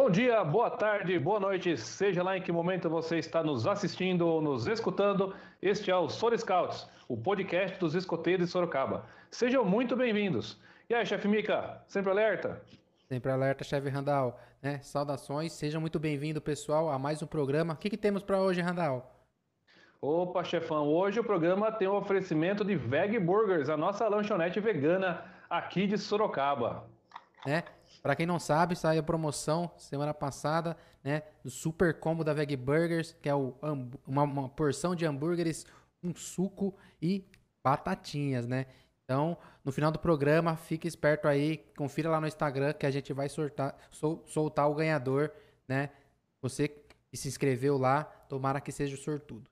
Bom dia, boa tarde, boa noite, seja lá em que momento você está nos assistindo ou nos escutando, este é o Soro Scouts, o podcast dos escoteiros de Sorocaba. Sejam muito bem-vindos. E aí, chefe Mica, sempre alerta? Sempre alerta, chefe Randall. Né? Saudações, seja muito bem-vindo, pessoal, a mais um programa. O que, que temos para hoje, Randall? Opa, chefão, hoje o programa tem o um oferecimento de Veg Burgers, a nossa lanchonete vegana aqui de Sorocaba. É, para quem não sabe, saiu a promoção semana passada, né, do Super Combo da Veg Burgers, que é o, uma, uma porção de hambúrgueres, um suco e batatinhas, né? Então, no final do programa, fique esperto aí, confira lá no Instagram que a gente vai soltar, sol, soltar o ganhador, né? Você que se inscreveu lá, tomara que seja o sortudo.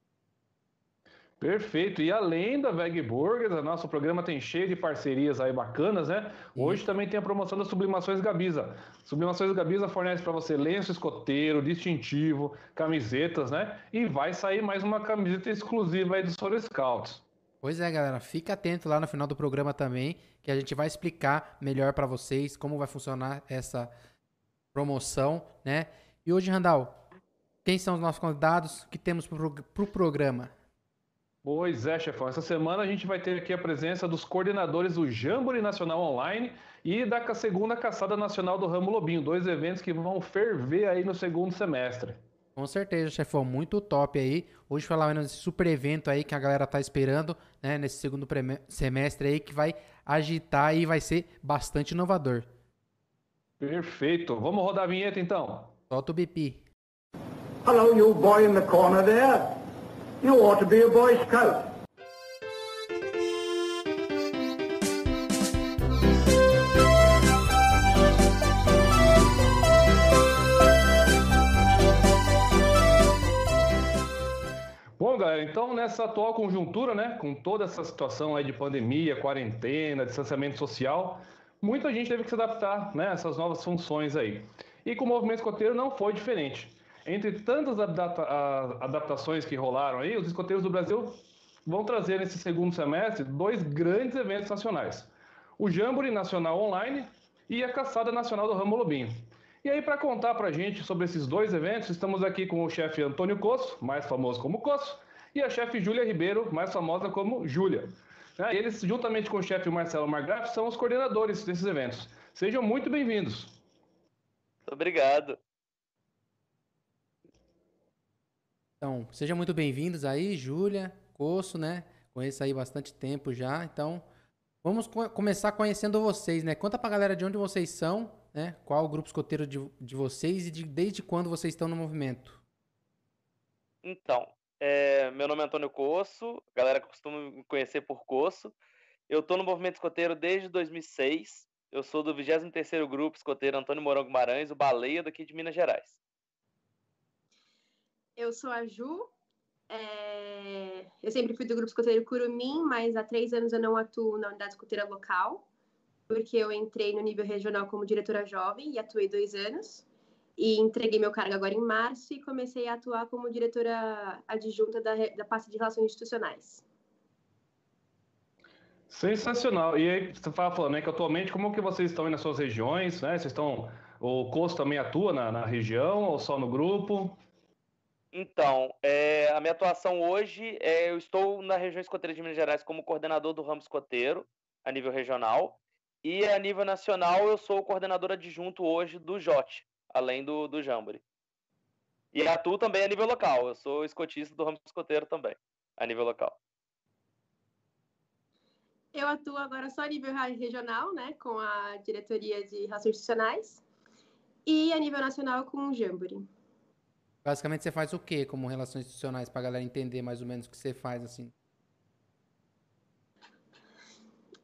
Perfeito. E além da Veg Burgers, o nosso programa tem cheio de parcerias aí bacanas, né? Hoje também tem a promoção das Sublimações Gabiza. Sublimações Gabiza fornece para você lenço escoteiro, distintivo, camisetas, né? E vai sair mais uma camiseta exclusiva aí do Soro Scouts. Pois é, galera, fica atento lá no final do programa também, que a gente vai explicar melhor para vocês como vai funcionar essa promoção, né? E hoje, Randall, quem são os nossos convidados que temos para o pro programa? Pois é, chefão. Essa semana a gente vai ter aqui a presença dos coordenadores do Jamboree Nacional Online e da segunda Caçada Nacional do Ramo Lobinho, dois eventos que vão ferver aí no segundo semestre. Com certeza, chefão, muito top aí. Hoje falar nesse super evento aí que a galera tá esperando, né, nesse segundo semestre aí que vai agitar e vai ser bastante inovador. Perfeito. Vamos rodar a vinheta então. Solta o BP. Hello, you boy in the corner there. You ought to be a Boy Scout. Bom, galera, então nessa atual conjuntura, né, com toda essa situação aí de pandemia, quarentena, distanciamento social, muita gente teve que se adaptar, né, a essas novas funções aí. E com o movimento escoteiro não foi diferente. Entre tantas adapta adaptações que rolaram aí, os escoteiros do Brasil vão trazer nesse segundo semestre dois grandes eventos nacionais: o Jamboree Nacional Online e a Caçada Nacional do Ramo Lobinho. E aí, para contar para a gente sobre esses dois eventos, estamos aqui com o chefe Antônio Coço, mais famoso como Coço, e a chefe Júlia Ribeiro, mais famosa como Júlia. É, eles, juntamente com o chefe Marcelo Margraf, são os coordenadores desses eventos. Sejam muito bem-vindos. Obrigado. Então, sejam muito bem-vindos aí, Júlia, Coço, né? Conheço aí bastante tempo já, então vamos co começar conhecendo vocês, né? Conta pra galera de onde vocês são, né? Qual o grupo escoteiro de, de vocês e de, desde quando vocês estão no movimento. Então, é, meu nome é Antônio Coço, galera costuma me conhecer por Coço. Eu tô no movimento escoteiro desde 2006. Eu sou do 23º Grupo Escoteiro Antônio Mourão Guimarães, o Baleia daqui de Minas Gerais. Eu sou a Ju. É... Eu sempre fui do grupo escoteiro Curumim, mas há três anos eu não atuo na unidade escoteira local, porque eu entrei no nível regional como diretora jovem e atuei dois anos. E entreguei meu cargo agora em março e comecei a atuar como diretora adjunta da, da pasta de relações institucionais. Sensacional. E aí, você estava falando né, que atualmente, como que vocês estão aí nas suas regiões? Né? Vocês estão. O COS também atua na, na região ou só no grupo? Então, é, a minha atuação hoje, é, eu estou na região escoteira de Minas Gerais como coordenador do ramo escoteiro, a nível regional, e a nível nacional eu sou coordenador adjunto hoje do JOT, além do, do Jamboree. E atuo também a nível local, eu sou escotista do ramo escoteiro também, a nível local. Eu atuo agora só a nível regional, né, com a diretoria de relações institucionais, e a nível nacional com o Jamboree. Basicamente, você faz o quê como relações institucionais para a galera entender mais ou menos o que você faz assim?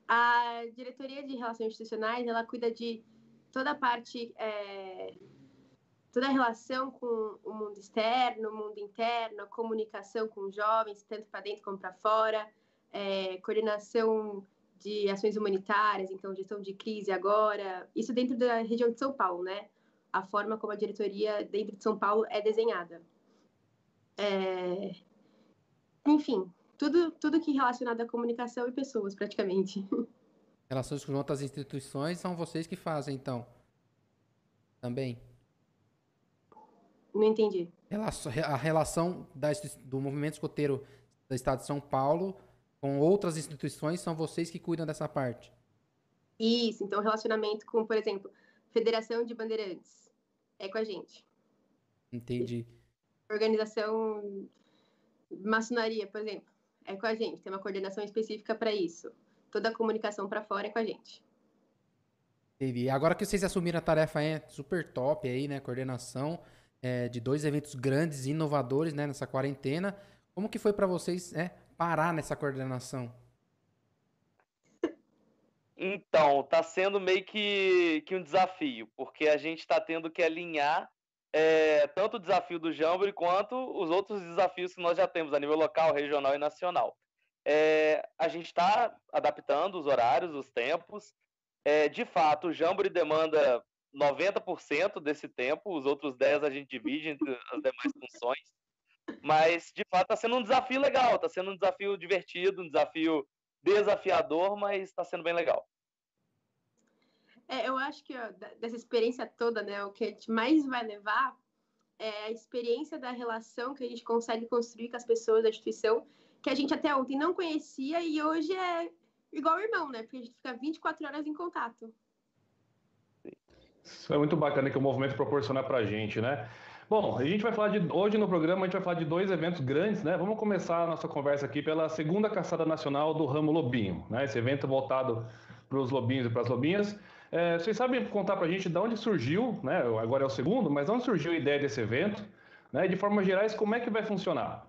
A diretoria de relações institucionais ela cuida de toda a parte, é, toda a relação com o mundo externo, o mundo interno, a comunicação com jovens, tanto para dentro como para fora, é, coordenação de ações humanitárias, então gestão de crise agora, isso dentro da região de São Paulo, né? A forma como a diretoria dentro de São Paulo é desenhada. É... Enfim, tudo, tudo que é relacionado à comunicação e pessoas, praticamente. Relações com outras instituições são vocês que fazem, então? Também? Não entendi. A relação da, do movimento escoteiro do estado de São Paulo com outras instituições são vocês que cuidam dessa parte. Isso, então relacionamento com, por exemplo, Federação de Bandeirantes é com a gente. Entendi. Organização maçonaria, por exemplo, é com a gente. Tem uma coordenação específica para isso. Toda a comunicação para fora é com a gente. Entendi. Agora que vocês assumiram a tarefa é super top aí, né? Coordenação é, de dois eventos grandes e inovadores, né? Nessa quarentena. Como que foi para vocês é, parar nessa coordenação? Então, tá sendo meio que, que um desafio, porque a gente está tendo que alinhar é, tanto o desafio do Jamboree quanto os outros desafios que nós já temos a nível local, regional e nacional. É, a gente está adaptando os horários, os tempos. É, de fato, o Jamboree demanda 90% desse tempo, os outros 10% a gente divide entre as demais funções. Mas, de fato, está sendo um desafio legal, está sendo um desafio divertido, um desafio desafiador, mas está sendo bem legal. É, eu acho que ó, dessa experiência toda, né, o que a gente mais vai levar é a experiência da relação que a gente consegue construir com as pessoas da instituição, que a gente até ontem não conhecia e hoje é igual irmão, né? Porque a gente fica 24 horas em contato. Isso é muito bacana que o movimento proporciona pra gente, né? Bom, a gente vai falar de. Hoje no programa a gente vai falar de dois eventos grandes, né? Vamos começar a nossa conversa aqui pela segunda caçada nacional do ramo Lobinho, né? Esse evento voltado para os lobinhos e para as lobinhas. É, vocês sabem contar para a gente de onde surgiu, né? Agora é o segundo, mas de onde surgiu a ideia desse evento? Né? De forma gerais, como é que vai funcionar?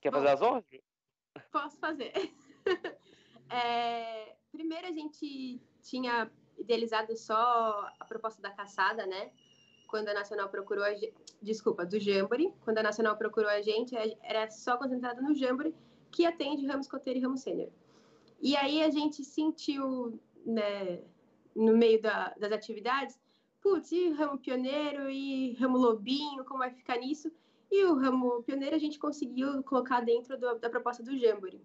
Quer fazer as honras? Posso fazer. é, primeiro a gente tinha idealizado só a proposta da caçada, né? Quando a Nacional procurou a gente, desculpa, do Jamboree, quando a Nacional procurou a gente, era só concentrado no Jamboree, que atende ramo escoteiro e ramo sênior. E aí a gente sentiu né, no meio da, das atividades, putz, e ramo pioneiro e ramo lobinho, como vai ficar nisso? E o ramo pioneiro a gente conseguiu colocar dentro do, da proposta do Jamboree.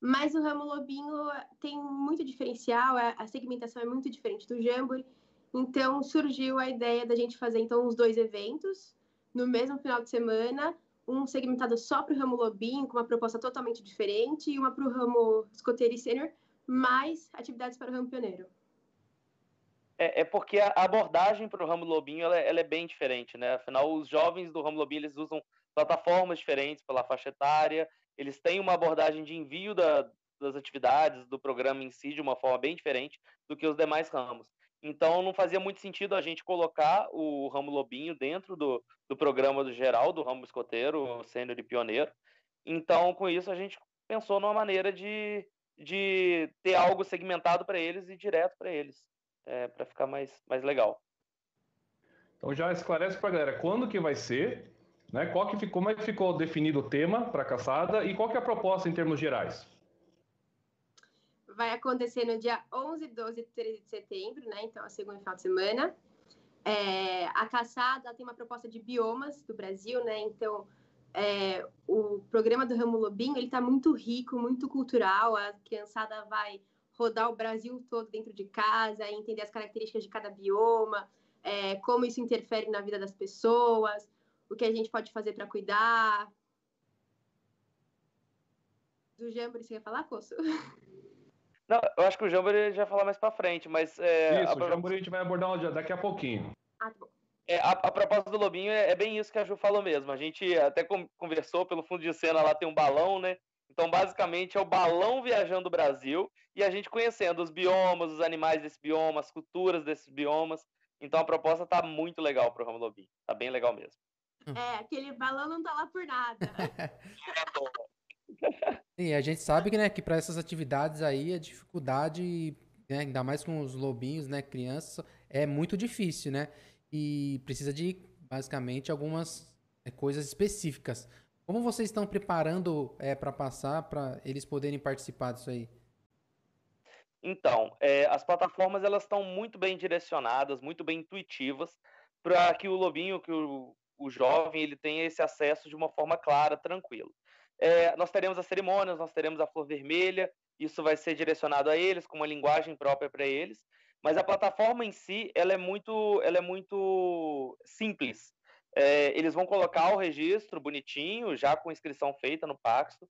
Mas o ramo lobinho tem muito diferencial, a segmentação é muito diferente do Jamboree, então surgiu a ideia da gente fazer então os dois eventos no mesmo final de semana, um segmentado só para o ramo lobinho, com uma proposta totalmente diferente, e uma para o ramo escoteiro e sênior, mais atividades para o ramo pioneiro. É, é porque a abordagem para o ramo lobinho ela, é, ela, é bem diferente, né? Afinal, os jovens do ramo lobinho eles usam plataformas diferentes pela faixa etária, eles têm uma abordagem de envio da, das atividades do programa em si de uma forma bem diferente do que os demais ramos. Então, não fazia muito sentido a gente colocar o ramo lobinho dentro do, do programa do geral, do ramo escoteiro, sênior e pioneiro. Então, com isso, a gente pensou numa maneira de, de ter algo segmentado para eles e direto para eles, é, para ficar mais, mais legal. Então já esclarece para a galera quando que vai ser, né? Qual que ficou, como é que ficou definido o tema para a caçada e qual que é a proposta em termos gerais? Vai acontecer no dia 11, 12 e 13 de setembro, né? Então, a segunda final de semana. É, a caçada tem uma proposta de biomas do Brasil, né? Então, é, o programa do Ramo Lobinho ele está muito rico, muito cultural. A criançada vai rodar o Brasil todo dentro de casa, entender as características de cada bioma, é, como isso interfere na vida das pessoas, o que a gente pode fazer para cuidar. Do Jamboree, você quer falar, Coço? Não, eu acho que o Jamboree já vai falar mais para frente, mas... É, isso, a... o Jamboree a gente vai abordar daqui a pouquinho. Ah, tá bom. É, a, a, proposta do Lobinho é, é, bem isso que a Ju falou mesmo. A gente até conversou pelo fundo de cena, lá tem um balão, né? Então, basicamente, é o balão viajando o Brasil e a gente conhecendo os biomas, os animais desse bioma, as culturas desses biomas. Então, a proposta tá muito legal pro Ramo Lobinho. Tá bem legal mesmo. É, aquele balão não tá lá por nada. Sim, a gente sabe que, né, que para essas atividades aí a dificuldade, né, ainda mais com os lobinhos, né, crianças, é muito difícil, né? E precisa de basicamente algumas é, coisas específicas. Como vocês estão preparando é, para passar para eles poderem participar disso aí? Então, é, as plataformas elas estão muito bem direcionadas, muito bem intuitivas para que o lobinho, que o, o jovem, ele tenha esse acesso de uma forma clara, tranquila. É, nós teremos as cerimônias, nós teremos a flor vermelha, isso vai ser direcionado a eles, com uma linguagem própria para eles, Mas a plataforma em si, ela é muito, ela é muito simples. É, eles vão colocar o registro bonitinho, já com inscrição feita no Paxto.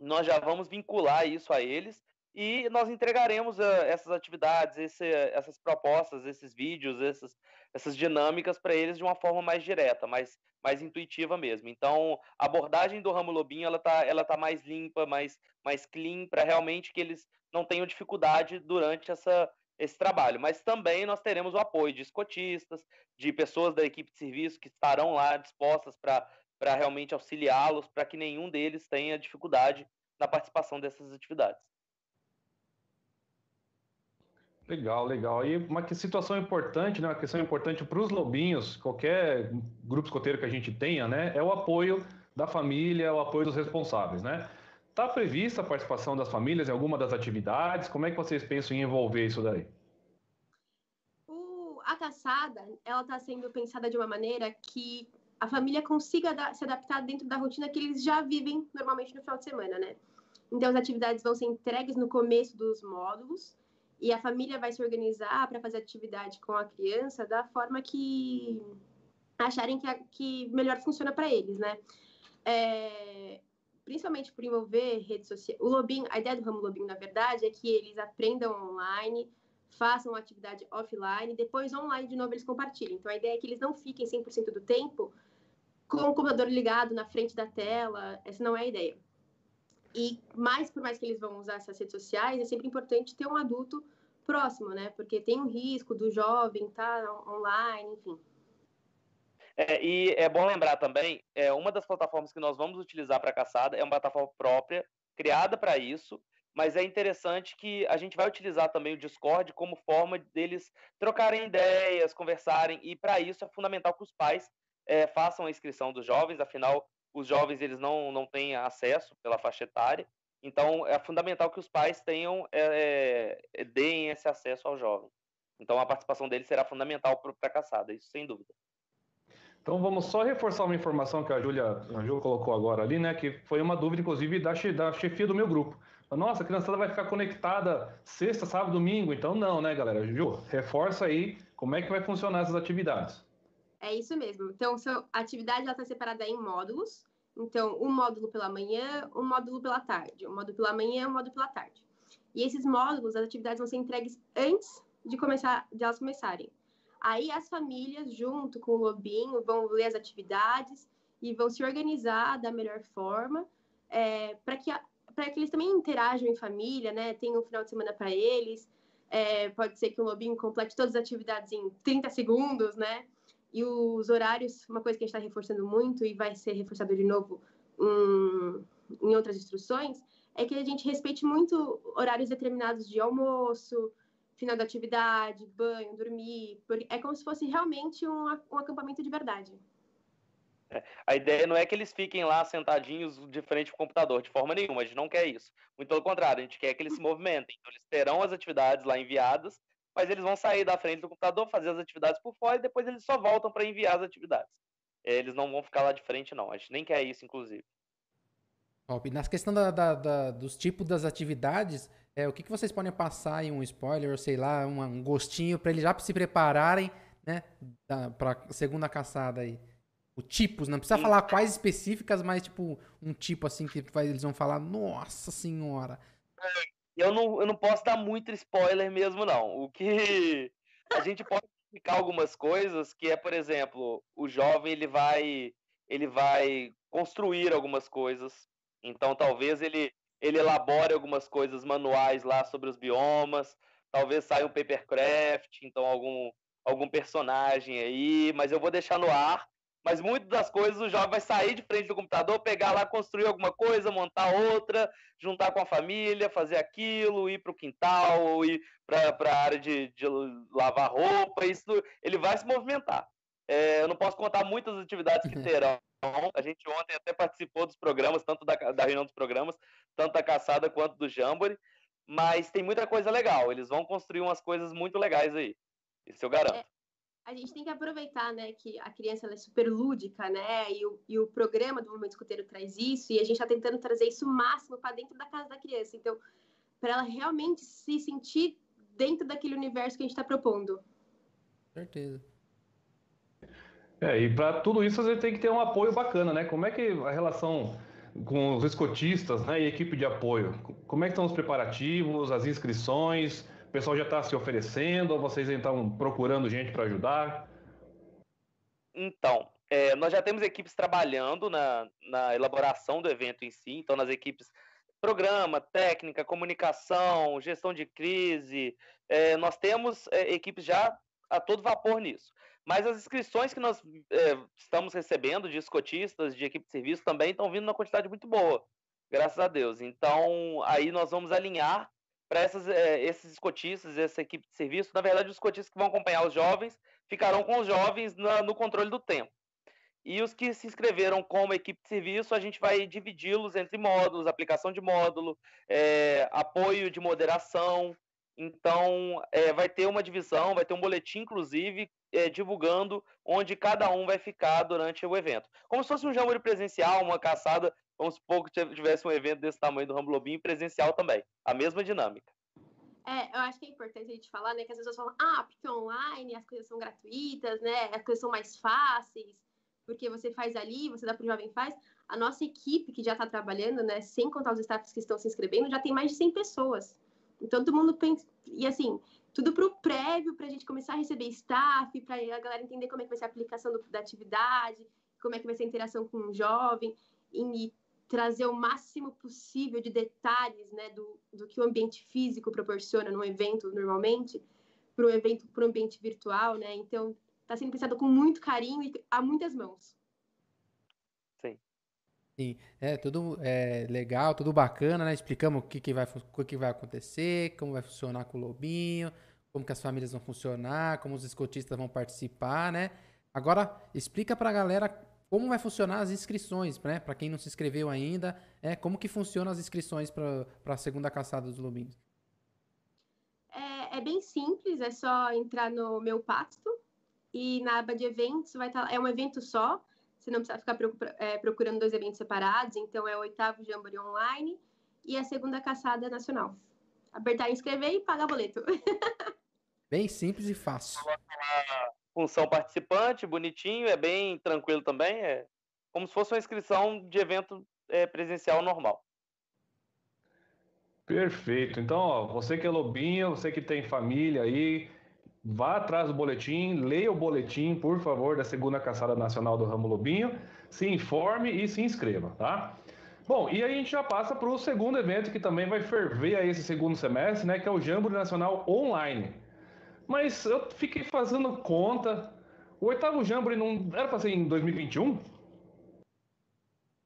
Nós já vamos vincular isso a eles e nós entregaremos uh, essas atividades, esse, essas propostas, esses vídeos, essas, essas dinâmicas para eles de uma forma mais direta, mais, mais intuitiva mesmo. Então, a abordagem do ramo lobinho ela tá, ela tá mais limpa, mais, mais clean, para realmente que eles não tenham dificuldade durante essa, esse trabalho. Mas também nós teremos o apoio de escotistas, de pessoas da equipe de serviço que estarão lá dispostas para realmente auxiliá-los, para que nenhum deles tenha dificuldade na participação dessas atividades. Legal, legal. E uma situação importante, né, uma questão importante para os lobinhos, qualquer grupo escoteiro que a gente tenha, né, é o apoio da família, o apoio dos responsáveis, né? Está prevista a participação das famílias em alguma das atividades? Como é que vocês pensam em envolver isso daí? O, a caçada, ela está sendo pensada de uma maneira que a família consiga da, se adaptar dentro da rotina que eles já vivem normalmente no final de semana, né? Então, as atividades vão ser entregues no começo dos módulos, e a família vai se organizar para fazer atividade com a criança da forma que acharem que, que melhor funciona para eles, né? É, principalmente por envolver redes sociais. O Lobinho, a ideia do ramo Lobinho, na verdade, é que eles aprendam online, façam atividade offline, depois online de novo eles compartilhem. Então a ideia é que eles não fiquem 100% do tempo com o computador ligado na frente da tela, essa não é a ideia. E mais por mais que eles vão usar essas redes sociais, é sempre importante ter um adulto próximo, né? Porque tem um risco do jovem estar tá online, enfim. É, e é bom lembrar também, é, uma das plataformas que nós vamos utilizar para caçada é uma plataforma própria, criada para isso, mas é interessante que a gente vai utilizar também o Discord como forma deles trocarem ideias, conversarem, e para isso é fundamental que os pais é, façam a inscrição dos jovens, afinal, os jovens eles não, não têm acesso pela faixa etária, então é fundamental que os pais tenham, é, é, deem esse acesso ao jovem. Então a participação deles será fundamental para a caçada, isso sem dúvida. Então vamos só reforçar uma informação que a Júlia, colocou agora ali, né? Que foi uma dúvida, inclusive, da, da chefia do meu grupo. Nossa, a criançada vai ficar conectada sexta, sábado, domingo. Então não, né, galera? Ju, reforça aí como é que vai funcionar essas atividades. É isso mesmo. Então, a atividade está separada em módulos. Então, um módulo pela manhã, um módulo pela tarde. Um módulo pela manhã, um módulo pela tarde. E esses módulos, as atividades vão ser entregues antes de começar, de elas começarem. Aí as famílias, junto com o Lobinho, vão ler as atividades e vão se organizar da melhor forma é, para que, que eles também interajam em família, né? Tenham um final de semana para eles. É, pode ser que o Lobinho complete todas as atividades em 30 segundos, né? E os horários, uma coisa que a gente está reforçando muito e vai ser reforçado de novo em, em outras instruções, é que a gente respeite muito horários determinados de almoço, final da atividade, banho, dormir. É como se fosse realmente um, um acampamento de verdade. É, a ideia não é que eles fiquem lá sentadinhos de frente ao computador, de forma nenhuma, a gente não quer isso. Muito pelo contrário, a gente quer que eles se movimentem. Então, eles terão as atividades lá enviadas, mas eles vão sair da frente do computador, fazer as atividades por fora e depois eles só voltam para enviar as atividades. É, eles não vão ficar lá de frente, não. A gente nem quer isso, inclusive. Top. Na questão da, da, da, dos tipos das atividades, é, o que, que vocês podem passar em um spoiler, sei lá, um, um gostinho, para eles já se prepararem, né, para segunda caçada aí? O tipos, não precisa Sim. falar quais específicas, mas tipo, um tipo assim que eles vão falar, nossa senhora. Eu não, eu não posso dar muito spoiler mesmo, não. O que a gente pode explicar algumas coisas, que é, por exemplo, o jovem ele vai ele vai construir algumas coisas. Então, talvez ele ele elabore algumas coisas manuais lá sobre os biomas, talvez saia um papercraft, então algum, algum personagem aí, mas eu vou deixar no ar. Mas muitas das coisas o jovem vai sair de frente do computador, pegar lá, construir alguma coisa, montar outra, juntar com a família, fazer aquilo, ir para o quintal, ir para a área de, de, lavar roupa. Isso ele vai se movimentar. É, eu não posso contar muitas atividades que terão, a gente ontem até participou dos programas, tanto da, da reunião dos programas, tanto da caçada quanto do Jamboree, mas tem muita coisa legal. Eles vão construir umas coisas muito legais aí. Isso eu garanto. É, a gente tem que aproveitar, né, que a criança é super lúdica, né, e o, e o programa do Momento Escuteiro traz isso, e a gente está tentando trazer isso o máximo para dentro da casa da criança. Então, para ela realmente se sentir dentro daquele universo que a gente está propondo. Certeza. É, e para tudo isso você tem que ter um apoio bacana, né? Como é que a relação com os escotistas né, e equipe de apoio, como é que estão os preparativos, as inscrições? O pessoal já está se oferecendo ou vocês estão procurando gente para ajudar? Então, é, nós já temos equipes trabalhando na, na elaboração do evento em si, então nas equipes programa, técnica, comunicação, gestão de crise, é, nós temos é, equipes já a todo vapor nisso. Mas as inscrições que nós é, estamos recebendo de escotistas, de equipe de serviço, também estão vindo numa quantidade muito boa, graças a Deus. Então, aí nós vamos alinhar para é, esses escotistas, essa equipe de serviço. Na verdade, os escotistas que vão acompanhar os jovens ficarão com os jovens na, no controle do tempo. E os que se inscreveram como equipe de serviço, a gente vai dividi-los entre módulos, aplicação de módulo, é, apoio de moderação, então, é, vai ter uma divisão, vai ter um boletim, inclusive, é, divulgando onde cada um vai ficar durante o evento. Como se fosse um jamboree presencial, uma caçada, vamos supor que tivesse um evento desse tamanho do Ramblobin presencial também. A mesma dinâmica. É, eu acho que é importante a gente falar, né, que as pessoas falam, ah, porque online as coisas são gratuitas, né, as coisas são mais fáceis, porque você faz ali, você dá para o jovem faz. A nossa equipe que já está trabalhando, né, sem contar os staffs que estão se inscrevendo, já tem mais de 100 pessoas. Então, todo mundo pensa. E assim, tudo para o prévio, para a gente começar a receber staff, para a galera entender como é que vai ser a aplicação do, da atividade, como é que vai ser a interação com o jovem, e trazer o máximo possível de detalhes né, do, do que o ambiente físico proporciona num evento normalmente, para um evento, para um ambiente virtual, né? Então, está sendo pensado com muito carinho e a muitas mãos. Sim, é tudo é, legal, tudo bacana, né? Explicamos o que, que, vai, o que vai acontecer, como vai funcionar com o Lobinho, como que as famílias vão funcionar, como os escotistas vão participar, né? Agora, explica pra galera como vai funcionar as inscrições, né? Para quem não se inscreveu ainda, é como que funcionam as inscrições para a segunda caçada dos lobinhos. É, é, bem simples, é só entrar no meu pasto e na aba de eventos vai estar, tá, é um evento só, você não precisa ficar é, procurando dois eventos separados. Então, é o oitavo Jamboree Online e a segunda caçada nacional. Apertar inscrever e pagar boleto. Bem simples e fácil. Função participante, bonitinho, é bem tranquilo também. É como se fosse uma inscrição de evento é, presencial normal. Perfeito. Então, ó, você que é lobinho, você que tem família aí, Vá atrás do boletim, leia o boletim, por favor, da segunda caçada nacional do Ramo Lobinho, se informe e se inscreva, tá? Bom, e aí a gente já passa para o segundo evento que também vai ferver aí esse segundo semestre, né? Que é o Jamboree Nacional Online. Mas eu fiquei fazendo conta, o oitavo Jamboree não era para ser em 2021?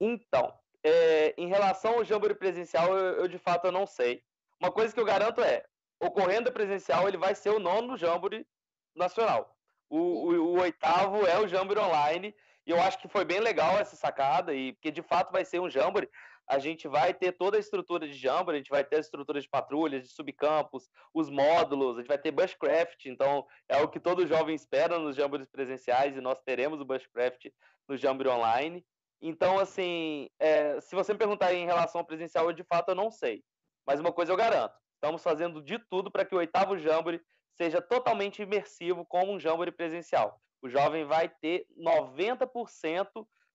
Então, é, em relação ao Jamboree presencial, eu, eu de fato eu não sei. Uma coisa que eu garanto é, ocorrendo presencial, ele vai ser o nono Jamboree nacional. O, o, o, oitavo é o Jamboree online, e eu acho que foi bem legal essa sacada, e porque de fato vai ser um Jamboree, a gente vai ter toda a estrutura de Jamboree, a gente vai ter a estrutura de patrulhas, de subcampos, os módulos, a gente vai ter bushcraft, então é o que todo jovem espera nos Jamborees presenciais, e nós teremos o bushcraft no Jamboree online. Então, assim, é, se você me perguntar em relação ao presencial, eu de fato eu não sei. Mas uma coisa eu garanto, Estamos fazendo de tudo para que o oitavo Jamboree seja totalmente imersivo como um Jamboree presencial. O jovem vai ter 90%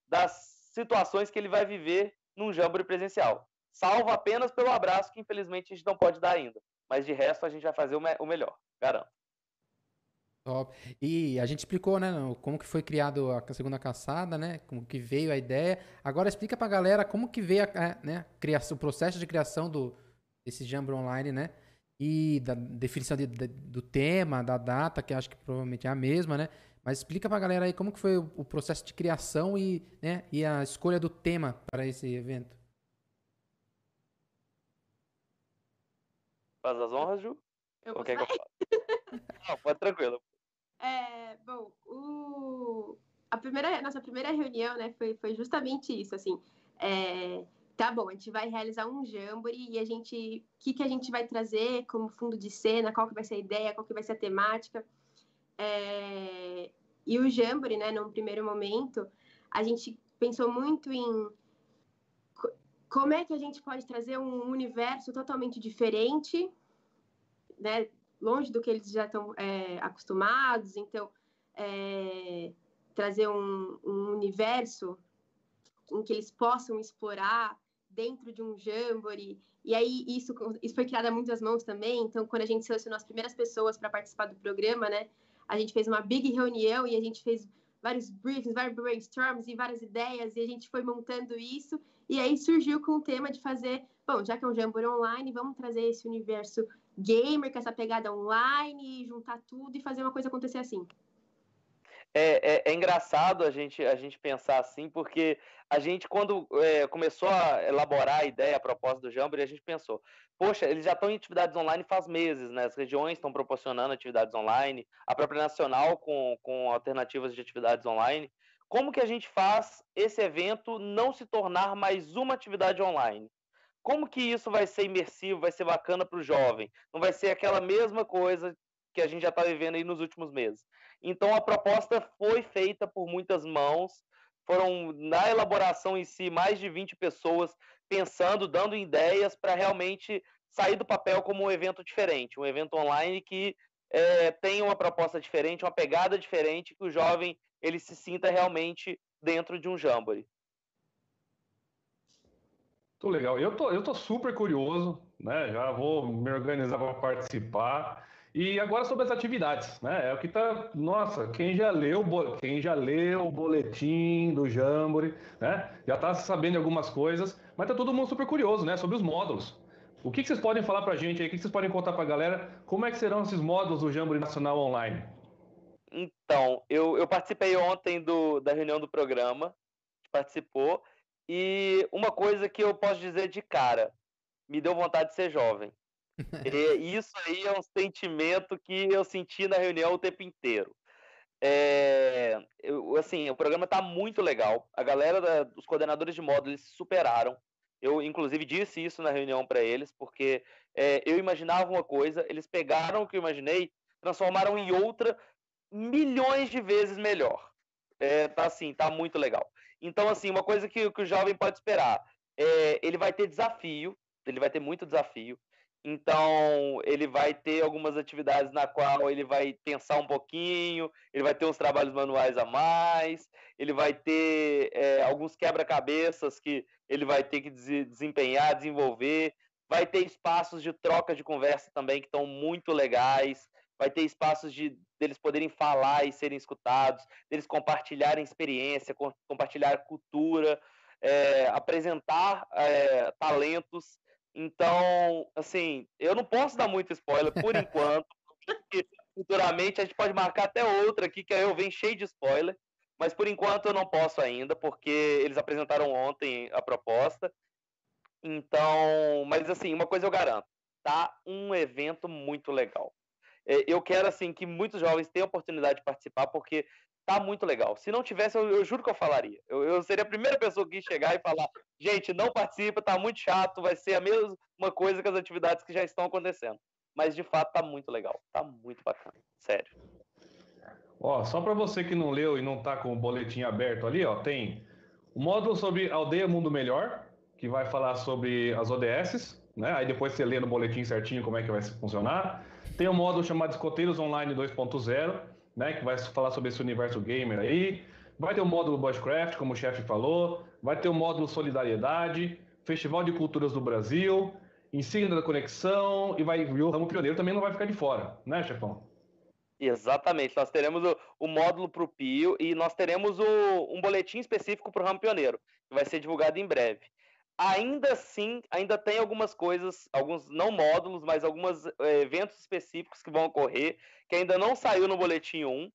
das situações que ele vai viver num Jamboree presencial. Salvo apenas pelo abraço, que infelizmente a gente não pode dar ainda. Mas de resto a gente vai fazer o, melhor, garanto. Top. E a gente explicou, né, como que foi criado a segunda caçada, né, como que veio a ideia. Agora explica pra galera como que veio a, né, criação, o processo de criação do, desse Jamboree Online, né? E da definição de, de, do tema, da data, que acho que provavelmente é a mesma, né? Mas explica pra galera aí como que foi o, o processo de criação e, né, e a escolha do tema para esse evento. Faz as honras, Ju? Eu Ou quer que eu Não, pode tranquilo. É, bom, o... a primeira, nossa primeira reunião, né, foi, foi justamente isso, assim, é, tá bom, a gente vai realizar um jamboree e a gente, o que, que a gente vai trazer como fundo de cena, qual que vai ser a ideia, qual que vai ser a temática. É... E o jamboree, né, num primeiro momento, a gente pensou muito em como é que a gente pode trazer um universo totalmente diferente, né, longe do que eles já estão é, acostumados. Então, é, trazer um, um, universo em que eles possam explorar dentro de um Jamboree. E aí, isso, isso foi criado a muitas mãos também. Então, quando a gente selecionou as primeiras pessoas para participar do programa, né? A gente fez uma big reunião e a gente fez vários briefings, vários brainstorms e várias ideias, e a gente foi montando isso. E aí surgiu com o tema de fazer, bom, já que é um Jamboree online, vamos trazer esse universo gamer, com essa pegada online, juntar tudo e fazer uma coisa acontecer assim. É, é, é, engraçado a gente, a gente pensar assim, porque a gente, quando é, começou a elaborar a ideia, a proposta do Jamboree, a gente pensou, poxa, eles já estão em atividades online faz meses, né? As regiões estão proporcionando atividades online, a própria Nacional com, com alternativas de atividades online. Como que a gente faz esse evento não se tornar mais uma atividade online? Como que isso vai ser imersivo, vai ser bacana para o jovem? Não vai ser aquela mesma coisa que a gente já está vivendo aí nos últimos meses. Então a proposta foi feita por muitas mãos, foram na elaboração em si mais de 20 pessoas pensando, dando ideias para realmente sair do papel como um evento diferente, um evento online que é, tem uma proposta diferente, uma pegada diferente, que o jovem ele se sinta realmente dentro de um Jamboree. Tô legal. Eu tô, eu tô super curioso, né? Já vou me organizar para participar. E agora sobre as atividades, né? É o que tá. Nossa, quem já leu, quem já leu o boletim do Jamboree, né? Já tá sabendo algumas coisas, mas tá todo mundo super curioso, né? Sobre os módulos. O que, que vocês podem falar pra gente aí? O que, que vocês podem contar pra galera? Como é que serão esses módulos do Jamboree Nacional Online? Então, eu, eu participei ontem do, da reunião do programa, participou, e uma coisa que eu posso dizer de cara, me deu vontade de ser jovem. E isso aí é um sentimento que eu senti na reunião o tempo inteiro. É, eu, assim, o programa está muito legal. A galera, da, os coordenadores de módulo, eles se superaram. Eu, inclusive, disse isso na reunião para eles, porque é, eu imaginava uma coisa, eles pegaram o que eu imaginei, transformaram em outra milhões de vezes melhor. É, tá assim, tá muito legal. Então, assim, uma coisa que, que o jovem pode esperar, é, ele vai ter desafio, ele vai ter muito desafio. Então, ele vai ter algumas atividades na qual ele vai pensar um pouquinho, ele vai ter uns trabalhos manuais a mais, ele vai ter é, alguns quebra-cabeças que ele vai ter que desempenhar, desenvolver, vai ter espaços de troca de conversa também que estão muito legais, vai ter espaços de deles poderem falar e serem escutados, deles compartilharem experiência, compartilhar cultura, é, apresentar é, talentos então, assim, eu não posso dar muito spoiler por enquanto, futuramente a gente pode marcar até outra aqui, que aí eu venho cheio de spoiler, mas por enquanto eu não posso ainda, porque eles apresentaram ontem a proposta. Então, mas assim, uma coisa eu garanto, tá um evento muito legal. É, eu quero assim que muitos jovens tenham a oportunidade de participar, porque tá muito legal. Se não tivesse, eu, eu juro que eu falaria. Eu, eu, seria a primeira pessoa que ia chegar e falar: gente, não participa, tá muito chato, vai ser a mesma coisa que as atividades que já estão acontecendo. Mas de fato tá muito legal, tá muito bacana, sério. Ó, só para você que não leu e não tá com o boletim aberto ali, ó, tem o módulo sobre Aldeia Mundo Melhor, que vai falar sobre as ODS, né? Aí depois você lê no boletim certinho como é que vai funcionar. Tem um módulo chamado Escoteiros Online 2.0, né, que vai falar sobre esse universo gamer aí. Vai ter o módulo Bushcraft, como o chefe falou. Vai ter o módulo Solidariedade, Festival de Culturas do Brasil, Insígnia da Conexão e vai o ramo pioneiro também não vai ficar de fora, né, chefão? Exatamente. Nós teremos o, o módulo para o Pio e nós teremos o, um boletim específico para o ramo pioneiro, que vai ser divulgado em breve. Ainda assim, ainda tem algumas coisas, alguns não módulos, mas alguns é, eventos específicos que vão ocorrer, que ainda não saiu no boletim 1,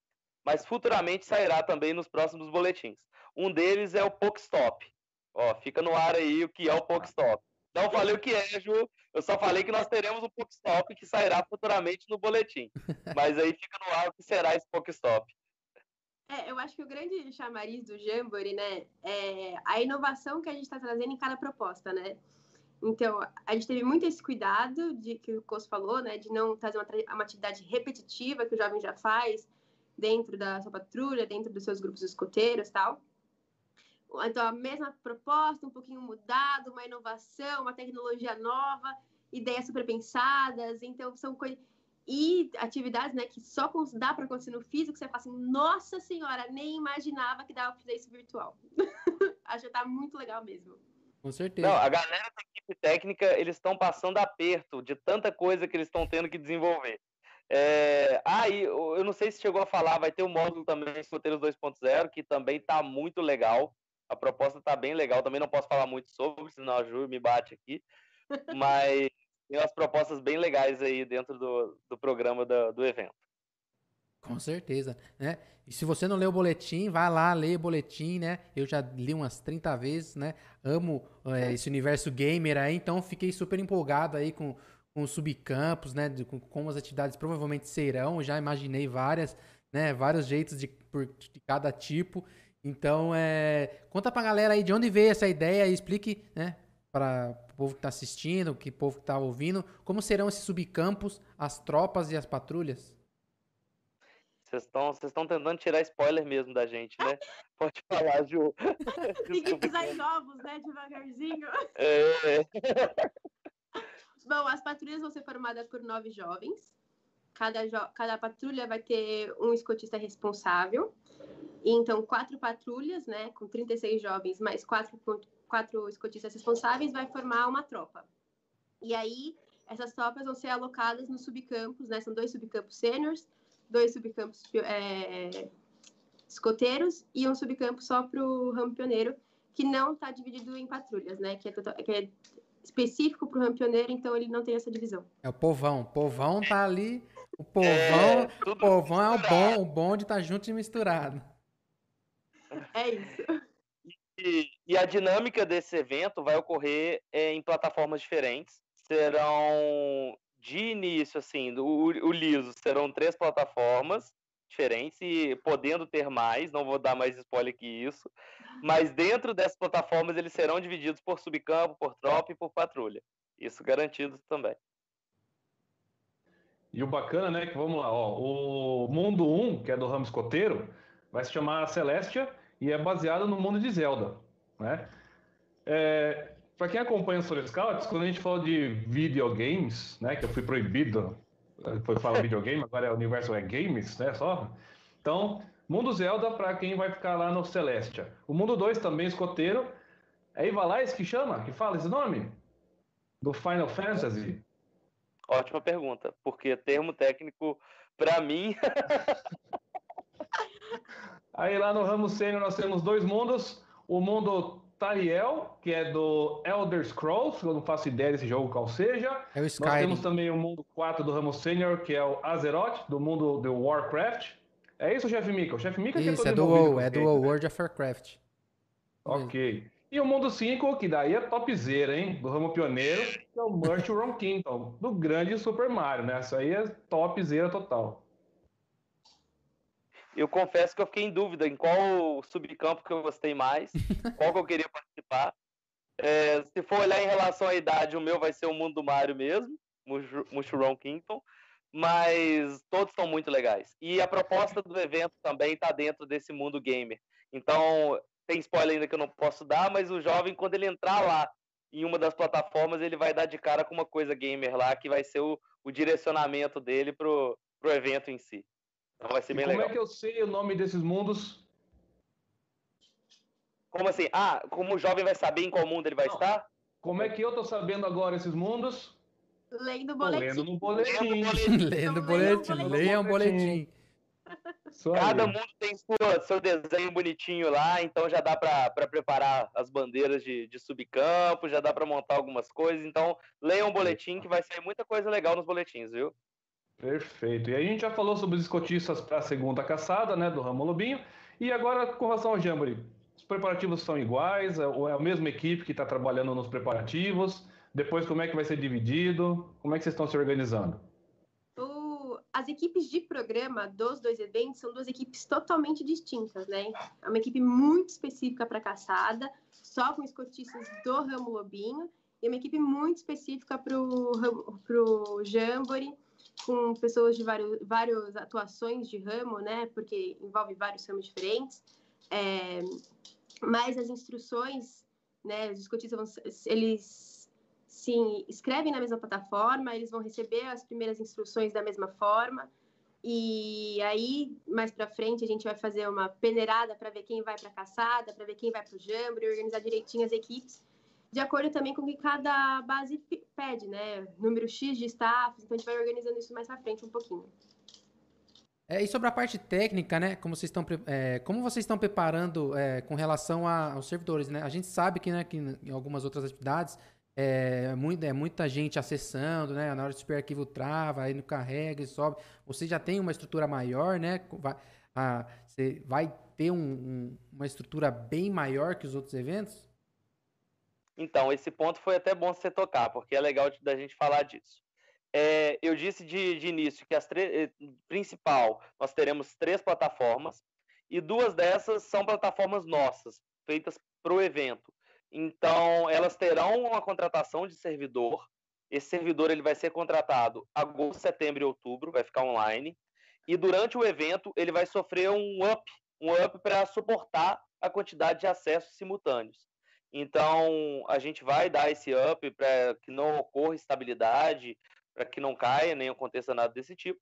mas futuramente sairá também nos próximos boletins. Um deles é o Pokestop. Ó, fica no ar aí o que é o Pokestop. Não falei o que é, Ju. Eu só falei que nós teremos um Pokestop que sairá futuramente no boletim. Mas aí fica no ar o que será esse Pokestop. É, eu acho que o grande chamariz do Jamboree, né, é a inovação que a gente está trazendo em cada proposta, né? Então, a gente teve muito esse cuidado de que o Cos falou, né, de não trazer uma, uma atividade repetitiva que o jovem já faz dentro da sua patrulha, dentro dos seus grupos escoteiros, tal. Então, a mesma proposta, um pouquinho mudado, uma inovação, uma tecnologia nova, ideias super pensadas. Então, são coisas e atividades né, que só dá para acontecer no físico, você fala assim, nossa senhora, nem imaginava que dava para fazer isso virtual. Acho que tá muito legal mesmo. Com certeza. Não, a galera da equipe técnica, eles estão passando aperto de tanta coisa que eles estão tendo que desenvolver. É... Ah, e eu não sei se chegou a falar, vai ter um módulo também Escoteiros 2.0, que também está muito legal. A proposta está bem legal, também não posso falar muito sobre, senão a Ju me bate aqui. Mas tem umas propostas bem legais aí dentro do, do programa do, do evento. Com certeza, né? E se você não leu o boletim, vai lá ler o boletim, né? Eu já li umas 30 vezes, né? Amo é, esse universo gamer aí, então fiquei super empolgado aí com, com os subcampos, né? De, com como as atividades provavelmente serão, já imaginei várias, né? Vários jeitos de, por, de cada tipo. Então, é, conta pra galera aí de onde veio essa ideia e explique, né? Para o povo que tá assistindo, que povo que tá ouvindo, como serão esses subcampos, as tropas e as patrulhas? Vocês estão vocês estão tentando tirar spoiler mesmo da gente, né? Pode falar, Ju. Tem que pisar em ovos, né? Devagarzinho. É. Bom, as patrulhas vão ser formadas por nove jovens. Cada, jo cada patrulha vai ter um escotista responsável. Então, quatro patrulhas, né? Com 36 jovens, mais quatro, quatro escotistas responsáveis, vai formar uma tropa. E aí, essas tropas vão ser alocadas nos subcampos, né? São dois subcampos sêniores dois subcampos é, escoteiros e um subcampo só para o ramo pioneiro, que não está dividido em patrulhas, né? Que é, total, que é específico para o ramo pioneiro, então ele não tem essa divisão. É o povão. O povão tá ali. O povão, é, o povão é o bom, o bom de estar tá junto e misturado. É isso. E, e, a dinâmica desse evento vai ocorrer é, em plataformas diferentes. Serão de início, assim, o, liso serão três plataformas diferentes e podendo ter mais, não vou dar mais spoiler que isso, mas dentro dessas plataformas eles serão divididos por subcampo, por tropa e por patrulha. Isso garantido também. E o bacana, né, que vamos lá, ó, o mundo 1, que é do ramo escoteiro, vai se chamar Celestia e é baseado no mundo de Zelda, né? É, para quem acompanha o Soul Scouts, quando a gente fala de videogames, né, que eu fui proibido, foi falar videogame, agora é o universo é games, né, só. Então, Mundo Zelda para quem vai ficar lá no Celestia. O Mundo 2 também escoteiro. É Ivalais que chama? Que fala esse nome? Do Final Fantasy? Ótima pergunta, porque termo técnico para mim Aí lá no ramo sênior nós temos dois mundos, o mundo Tariel, que é do Elder Scrolls, eu não faço ideia desse jogo qual seja. É o Skyrim. Nós temos também o mundo 4 do ramo Senior, que é o Azeroth, do mundo do Warcraft. É isso, chefe Mika? O chefe Mika isso, que é, é do WoW, é do WoW, World of Warcraft. Ok. E o mundo 5, que daí é topzera, hein? Do ramo pioneiro, que é o Mushroom Kingdom, do grande Super Mario, né? Essa aí é topzera total eu confesso que eu fiquei em dúvida em qual subcampo que eu gostei mais, qual que eu queria participar. É, se for olhar em relação à idade, o meu vai ser o mundo do Mario mesmo, Mushroom Kingdom, mas todos são muito legais. E a proposta do evento também está dentro desse mundo gamer. Então, tem spoiler ainda que eu não posso dar, mas o jovem, quando ele entrar lá em uma das plataformas, ele vai dar de cara com uma coisa gamer lá, que vai ser o, o direcionamento dele pro, pro evento em si. Então vai ser bem como legal. Como é que eu sei o nome desses mundos? Como assim? Ah, como o jovem vai saber em qual mundo ele vai Não. estar? Como é que eu tô sabendo agora esses mundos? Lendo o boletim. Lendo no boletim. Lendo o boletim. Leia um boletim. Cada mundo tem sua, seu desenho bonitinho lá, então já dá para preparar as bandeiras de, de subcampo, já dá para montar algumas coisas. Então, leia um boletim que vai sair muita coisa legal nos boletins, viu? Perfeito. E aí a gente já falou sobre os escotistas para a segunda caçada, né, do Ramo Lobinho. E agora, com relação ao Jamboree, os preparativos são iguais? É, é a mesma equipe que está trabalhando nos preparativos? Depois, como é que vai ser dividido? Como é que vocês estão se organizando? O... As equipes de programa dos dois eventos são duas equipes totalmente distintas, né? É uma equipe muito específica para caçada, só com escotistas do Ramo Lobinho, e uma equipe muito específica para o Jamboree, com pessoas de vários, várias atuações de ramo, né? Porque envolve vários ramos diferentes. É, mas as instruções, né? Os escotistas, eles se inscrevem na mesma plataforma, eles vão receber as primeiras instruções da mesma forma. E aí, mais para frente, a gente vai fazer uma peneirada para ver quem vai para a caçada, para ver quem vai para o jamboree, organizar direitinho as equipes, de acordo também com o que cada base pede, né? Número X de staff, então a gente vai organizando isso mais para frente um pouquinho. É, e sobre a parte técnica, né? Como vocês estão, é, como vocês estão preparando é, com relação a, aos servidores, né? A gente sabe que, né, que em algumas outras atividades é, muito, é muita gente acessando, né? Na hora de subir arquivo trava, aí não carrega e sobe. Você já tem uma estrutura maior, né? Vai, a, você vai ter um, um, uma estrutura bem maior que os outros eventos? Então, esse ponto foi até bom você tocar, porque é legal da gente falar disso. É, eu disse de, de início que as eh, principal nós teremos três plataformas e duas dessas são plataformas nossas, feitas para o evento. Então, elas terão uma contratação de servidor. Esse servidor ele vai ser contratado agosto, setembro e outubro, vai ficar online. E durante o evento ele vai sofrer um up, um up para suportar a quantidade de acessos simultâneos. Então, a gente vai dar esse up para que não ocorra estabilidade, para que não caia, nem aconteça nada desse tipo.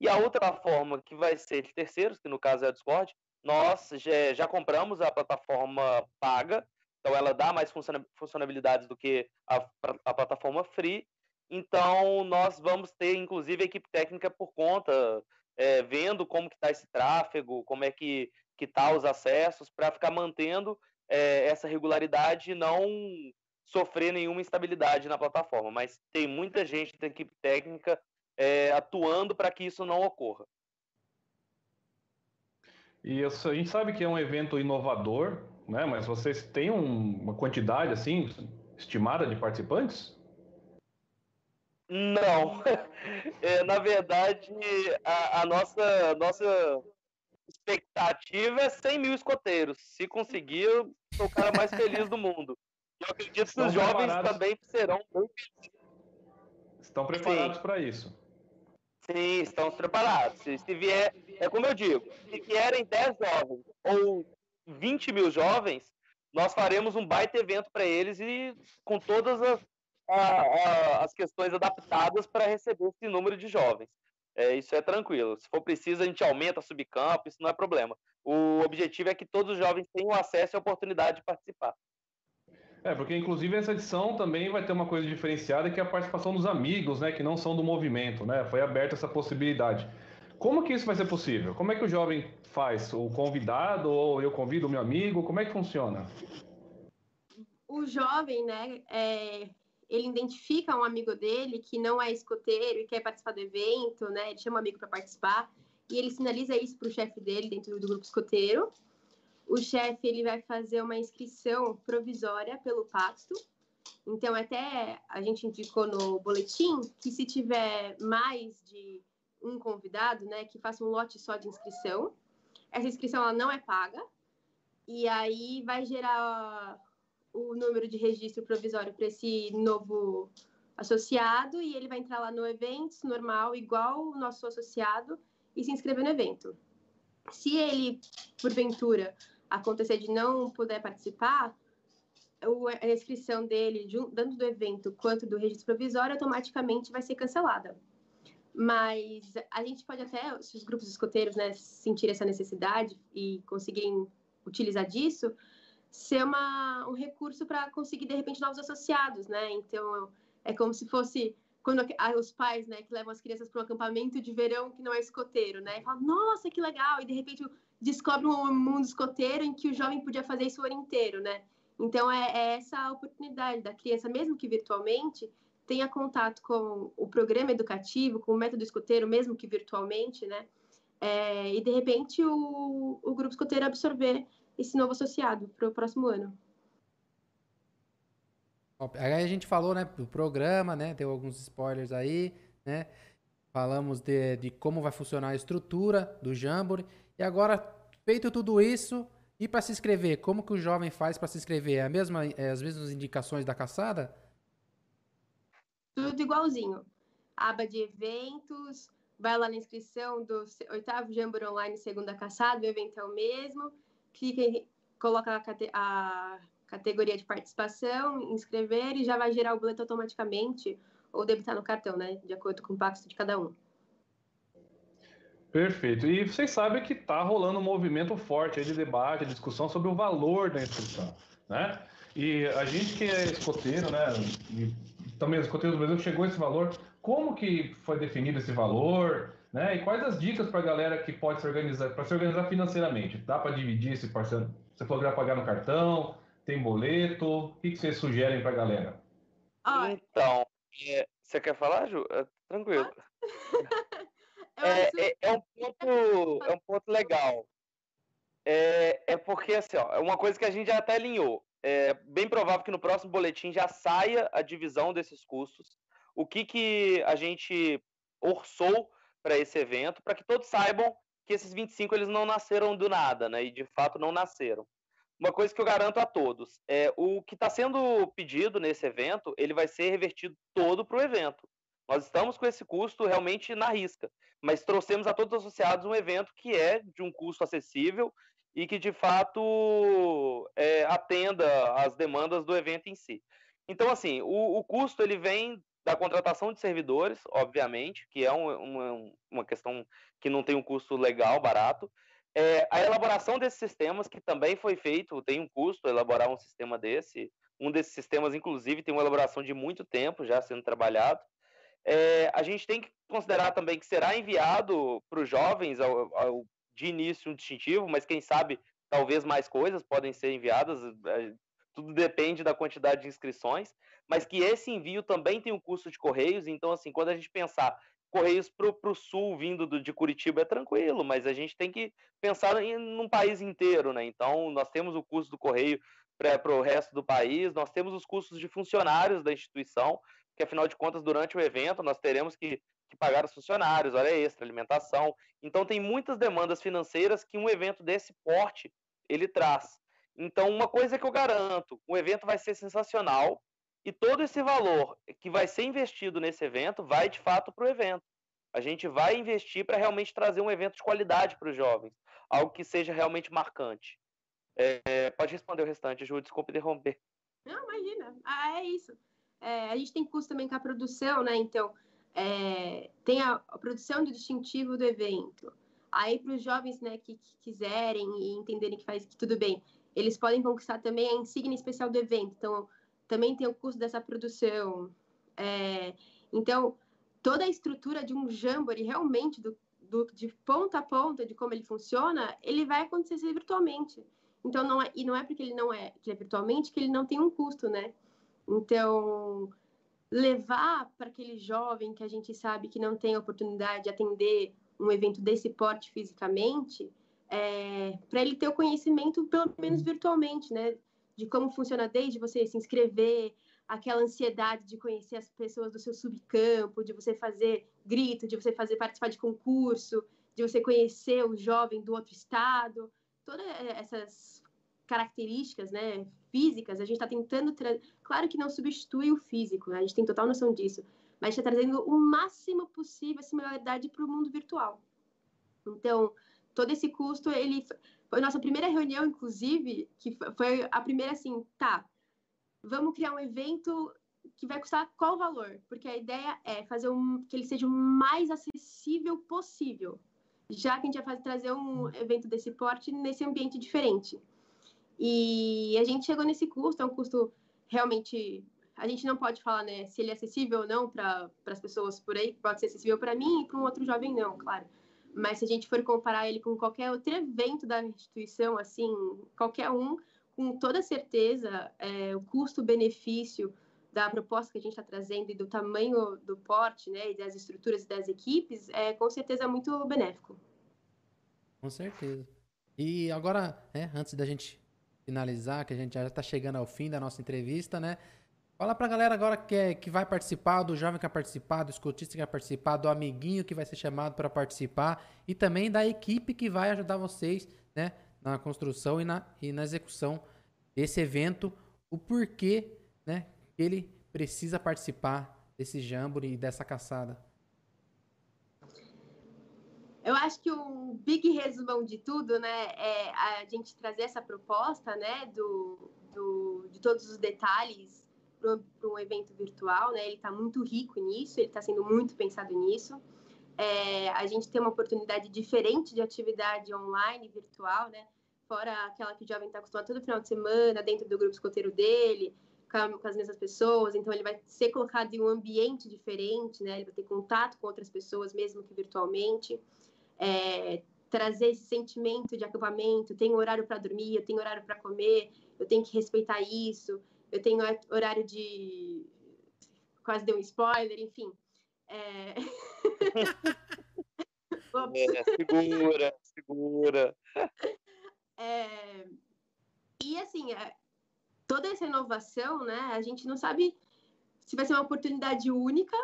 E a outra forma que vai ser de terceiros, que no caso é a Discord, nós já, já compramos a plataforma paga, então ela dá mais funcionalidades do que a, a plataforma free. Então nós vamos ter, inclusive, a equipe técnica por conta, é, vendo como que está esse tráfego, como é que que tá os acessos, para ficar mantendo é, essa regularidade e não sofrer nenhuma instabilidade na plataforma. Mas tem muita gente da equipe técnica é, atuando para que isso não ocorra. E a gente sabe que é um evento inovador, né? Mas vocês têm um, uma quantidade assim estimada de participantes? Não. É, na verdade, a, a, nossa, nossa expectativa é 100 mil escoteiros. Se conseguir, eu sou o cara mais feliz do mundo. Eu acredito que os jovens também serão muito. Estão preparados para isso? Sim, estão preparados. Se, se vier, é como eu digo, se vierem 10 jovens ou 20 mil jovens, nós faremos um baita evento para eles e com todas as, a, a, as questões adaptadas para receber esse número de jovens. É, isso é tranquilo. Se for preciso, a gente aumenta subcampo, isso não é problema. O objetivo é que todos os jovens tenham acesso e oportunidade de participar. É, porque inclusive essa edição também vai ter uma coisa diferenciada que é a participação dos amigos, né, que não são do movimento, né? Foi aberta essa possibilidade. Como que isso vai ser possível? Como é que o jovem faz? O convidado ou eu convido o meu amigo? Como é que funciona? O jovem, né, é, ele identifica um amigo dele que não é escoteiro e quer participar do evento, né? Ele chama um amigo para participar e ele sinaliza isso para o chefe dele dentro do grupo escoteiro. O chefe ele vai fazer uma inscrição provisória pelo pacto. Então até a gente indicou no boletim que se tiver mais de um convidado, né, que faça um lote só de inscrição. Essa inscrição ela não é paga. E aí vai gerar o número de registro provisório para esse novo associado e ele vai entrar lá no evento normal, igual o nosso associado, e se inscrever no evento. Se ele, porventura, acontecer de não poder participar, a inscrição dele, tanto do evento quanto do registro provisório, automaticamente vai ser cancelada. Mas a gente pode até, se os grupos escoteiros né, sentirem essa necessidade e conseguirem utilizar disso, ser uma, um recurso para conseguir, de repente, novos associados, né? Então, é como se fosse quando os pais, né, que levam as crianças para um acampamento de verão que não é escoteiro, né? E falam, nossa, que legal! E, de repente, descobre um mundo escoteiro em que o jovem podia fazer isso o ano inteiro, né? Então, é, é essa oportunidade da criança, mesmo que virtualmente, tenha contato com o programa educativo, com o método escoteiro, mesmo que virtualmente, né? É, e de repente o, o grupo escoteiro absorver esse novo associado para o próximo ano. Aí a gente falou, né, do programa, né? Deu alguns spoilers aí, né? Falamos de, de como vai funcionar a estrutura do Jamboree. E agora, feito tudo isso, e para se inscrever? Como que o jovem faz para se inscrever? É a mesma, é as mesmas indicações da caçada? tudo igualzinho. Aba de eventos, vai lá na inscrição do oitavo Jamboree Online segunda caçada, o evento é o mesmo, clica em, coloca a, a categoria de participação, inscrever e já vai gerar o boleto automaticamente ou debitar no cartão, né? De acordo com o pacto de cada um. Perfeito. E vocês sabem que está rolando um movimento forte de debate, de discussão sobre o valor da inscrição, né? E a gente que é escoteiro, né? E também escoteiro do Brasil chegou esse valor. Como que foi definido esse valor? Né? E quais as dicas para a galera que pode se organizar, para se organizar financeiramente? Dá para dividir esse parceiro? Você falou que vai pagar no cartão, tem boleto? O que, que vocês sugerem para a galera? Então, é, você quer falar, Ju? É, tranquilo. é, é, é, um ponto, é um ponto legal. É, é porque, assim, ó, é uma coisa que a gente já até alinhou. É bem provável que no próximo boletim já saia a divisão desses custos. O que, que a gente orçou para esse evento, para que todos saibam que esses 25 eles não nasceram do nada, né? E de fato não nasceram. Uma coisa que eu garanto a todos, é o que está sendo pedido nesse evento, ele vai ser revertido todo para o evento. Nós estamos com esse custo realmente na risca, mas trouxemos a todos os associados um evento que é de um custo acessível e que de fato é, atenda às demandas do evento em si. Então, assim, o, o custo ele vem da contratação de servidores, obviamente, que é um, uma, uma questão que não tem um custo legal, barato. É, a elaboração desses sistemas, que também foi feito, tem um custo elaborar um sistema desse. Um desses sistemas, inclusive, tem uma elaboração de muito tempo já sendo trabalhado. É, a gente tem que considerar também que será enviado para os jovens ao, ao, de início um distintivo, mas quem sabe talvez mais coisas podem ser enviadas. Tudo depende da quantidade de inscrições mas que esse envio também tem um custo de correios. Então, assim, quando a gente pensar correios para o sul vindo do, de Curitiba é tranquilo, mas a gente tem que pensar em num país inteiro, né? Então, nós temos o custo do correio para o resto do país, nós temos os custos de funcionários da instituição, que afinal de contas, durante o evento, nós teremos que, que pagar os funcionários, hora extra, alimentação. Então, tem muitas demandas financeiras que um evento desse porte ele traz. Então, uma coisa que eu garanto, o evento vai ser sensacional, e todo esse valor que vai ser investido nesse evento vai de fato para o evento. A gente vai investir para realmente trazer um evento de qualidade para os jovens, algo que seja realmente marcante. É, pode responder o restante, Ju, desculpe interromper. Não, imagina. Ah, é isso. É, a gente tem custo também com a produção, né? Então, é, tem a, a, produção do distintivo do evento. Aí, para os jovens né, que, que, quiserem e entenderem que faz que tudo bem, eles podem conquistar também a insígnia especial do evento. Então, também tem o custo dessa produção. É, então, toda a estrutura de um Jamboree, realmente, do, do, de ponta a ponta, de como ele funciona, ele vai acontecer virtualmente. Então, não é, e não é porque ele não é, que é virtualmente que ele não tem um custo, né? Então, levar para aquele jovem que a gente sabe que não tem oportunidade de atender um evento desse porte fisicamente, é, para ele ter o conhecimento, pelo menos virtualmente, né? de como funciona desde você se inscrever, aquela ansiedade de conhecer as pessoas do seu subcampo, de você fazer grito, de você fazer participar de concurso, de você conhecer o jovem do outro estado, todas essas características, né, físicas, a gente está tentando trazer. Claro que não substitui o físico, né? a gente tem total noção disso, mas está trazendo o máximo possível a similaridade para o mundo virtual. Então, todo esse custo, ele foi nossa primeira reunião, inclusive, que foi a primeira assim, tá, vamos criar um evento que vai custar qual valor? Porque a ideia é fazer um que ele seja o mais acessível possível, já que a gente vai fazer, trazer um evento desse porte nesse ambiente diferente. E a gente chegou nesse custo, é um custo realmente a gente não pode falar né, se ele é acessível ou não para as pessoas por aí, pode ser acessível para mim e para um outro jovem não, claro. Mas se a gente for comparar ele com qualquer outro evento da instituição, assim, qualquer um, com toda certeza, é, o custo-benefício da proposta que a gente está trazendo e do tamanho do porte, né, e das estruturas e das equipes, é com certeza muito benéfico. Com certeza. E agora, né, antes da gente finalizar, que a gente já está chegando ao fim da nossa entrevista, né? Fala pra galera agora que, é, que vai participar, do jovem que vai participar, do escotista que vai participar, do amiguinho que vai ser chamado para participar e também da equipe que vai ajudar vocês né, na construção e na, e na execução desse evento, o porquê né, ele precisa participar desse jamboree e dessa caçada. eu acho que um big resumão de tudo, né, é a gente trazer essa proposta, né, do, do de todos os detalhes para um evento virtual, né? Ele está muito rico nisso, ele está sendo muito pensado nisso. É, a gente tem uma oportunidade diferente de atividade online, virtual, né? Fora aquela que o jovem está acostumado todo final de semana, dentro do grupo escoteiro dele, com, com, as mesmas pessoas. Então, ele vai ser colocado em um ambiente diferente, né? Ele vai ter contato com outras pessoas, mesmo que virtualmente. É, trazer esse sentimento de acampamento, tem horário para dormir, eu tenho horário para comer, eu tenho que respeitar isso eu tenho horário de. Quase deu um spoiler, enfim. É... é, segura, segura. É... E assim, é, toda essa inovação, né? A gente não sabe se vai ser uma oportunidade única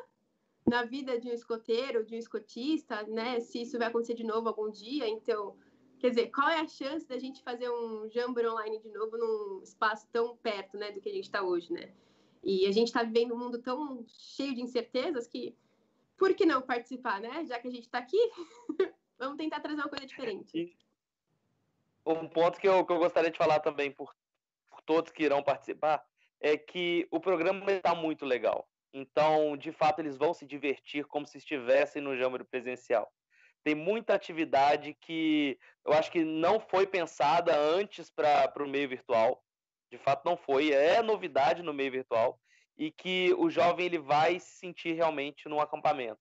na vida de um escoteiro, de um escotista, né? Se isso vai acontecer de novo algum dia. Então, Quer dizer, qual é a chance da gente fazer um Jamboree online de novo num espaço tão perto, né, do que a gente está hoje, né? E a gente está vivendo um mundo tão cheio de incertezas que, por que não participar, né? Já que a gente está aqui, vamos tentar trazer uma coisa diferente. Um ponto que eu, que eu gostaria de falar também por, por todos que irão participar é que o programa está muito legal. Então, de fato, eles vão se divertir como se estivessem no Jamboree presencial tem muita atividade que eu acho que não foi pensada antes para o meio virtual. De fato, não foi. É novidade no meio virtual e que o jovem ele vai se sentir realmente num acampamento.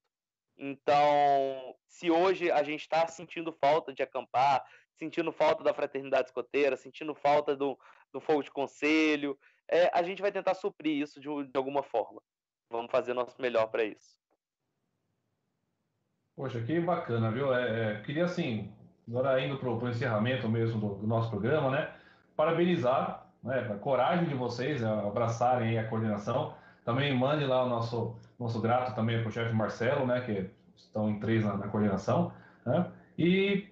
Então, se hoje a gente está sentindo falta de acampar, sentindo falta da fraternidade escoteira, sentindo falta do, do fogo de conselho, é, a gente vai tentar suprir isso de, de alguma forma. Vamos fazer nosso melhor para isso. Poxa, que bacana, viu? É, é, queria, assim, agora indo para o encerramento mesmo do, do, nosso programa, né? Parabenizar né, a coragem de vocês, né, abraçarem a coordenação. Também mande lá o nosso, nosso grato também para o chefe Marcelo, né? Que estão em três na, na coordenação. Né? E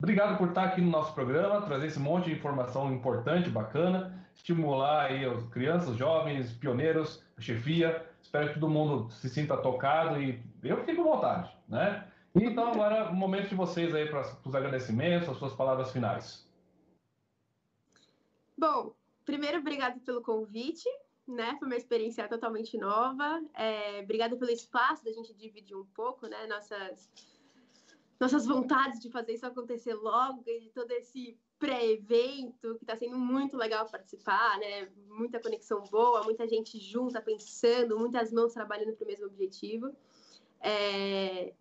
obrigado por estar aqui no nosso programa, trazer esse monte de informação importante, bacana, estimular aí as crianças, jovens, pioneiros, a chefia. Espero que todo mundo se sinta tocado e eu fiquei com vontade né? Então agora o momento de vocês aí para os agradecimentos, as suas palavras finais. Bom, primeiro obrigado pelo convite, né? Foi uma experiência totalmente nova. É, obrigada pelo espaço da gente dividir um pouco, né? Nossas nossas vontades de fazer isso acontecer logo e de todo esse pré-evento que está sendo muito legal participar, né? Muita conexão boa, muita gente junta pensando, muitas mãos trabalhando para o mesmo objetivo. É,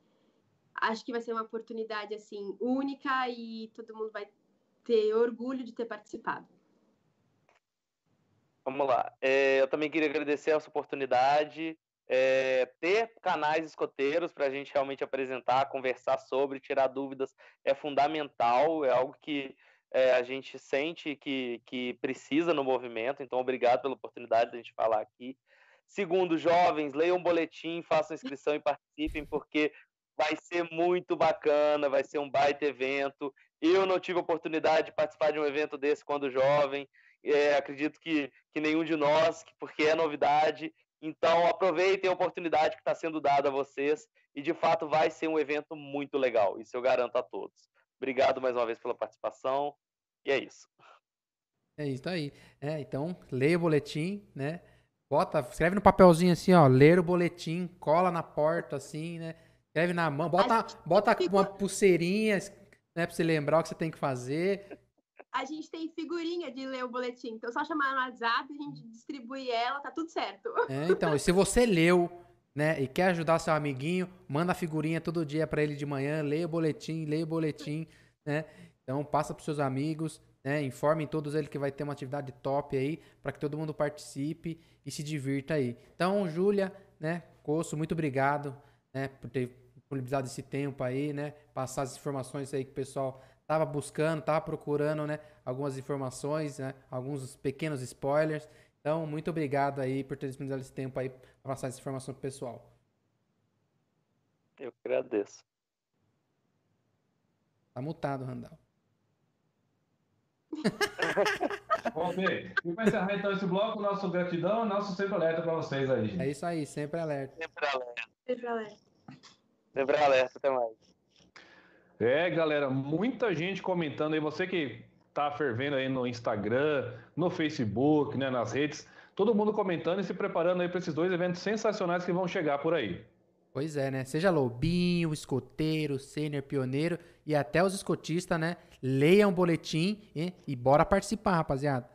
acho que vai ser uma oportunidade assim única e todo mundo vai ter orgulho de ter participado. Vamos lá. É, eu também queria agradecer essa oportunidade. É, ter canais escoteiros para a gente realmente apresentar, conversar sobre, tirar dúvidas é fundamental, é algo que é, a gente sente que, que precisa no movimento. Então, obrigado pela oportunidade de a gente falar aqui. Segundo, jovens, leiam um boletim, façam inscrição e participem, porque vai ser muito bacana, vai ser um baita evento. Eu não tive oportunidade de participar de um evento desse quando jovem, é, acredito que, que nenhum de nós, porque é novidade. Então, aproveitem a oportunidade que está sendo dada a vocês e, de fato, vai ser um evento muito legal. Isso eu garanto a todos. Obrigado mais uma vez pela participação e é isso. É isso aí. É, então, leia o boletim, né? Bota, escreve no papelzinho assim, ó, ler o boletim, cola na porta assim, né? Escreve na mão, bota, bota uma pulseirinha, né, pra você lembrar o que você tem que fazer. A gente tem figurinha de ler o boletim, então só chamar no WhatsApp, a gente distribui ela, tá tudo certo. É, então, e se você leu, né, e quer ajudar seu amiguinho, manda a figurinha todo dia para ele de manhã, leia o boletim, leia o boletim, né? Então passa pros seus amigos, né? Informem todos eles que vai ter uma atividade top aí, para que todo mundo participe e se divirta aí. Então, Júlia, né, Coço, muito obrigado, né, por ter disponibilizado esse tempo aí, né, passar as informações aí que o pessoal tava buscando, tava procurando, né, algumas informações, né, alguns pequenos spoilers. Então, muito obrigado aí por ter disponibilizado esse tempo aí para passar essa informação pro pessoal. Eu agradeço. Tá mutado, Randall. ok. E para encerrar então esse bloco, nosso gratidão e nosso sempre alerta para vocês aí, gente. É isso aí, sempre alerta. Sempre alerta. Sempre alerta. Sempre alerta, até mais. É, galera, muita gente comentando aí, você que tá fervendo aí no Instagram, no Facebook, né, nas redes, todo mundo comentando e se preparando aí para esses dois eventos sensacionais que vão chegar por aí. Pois é, né? Seja lobinho, escoteiro, sênior, pioneiro e até os escotistas, né? Leiam o boletim e, e bora participar, rapaziada.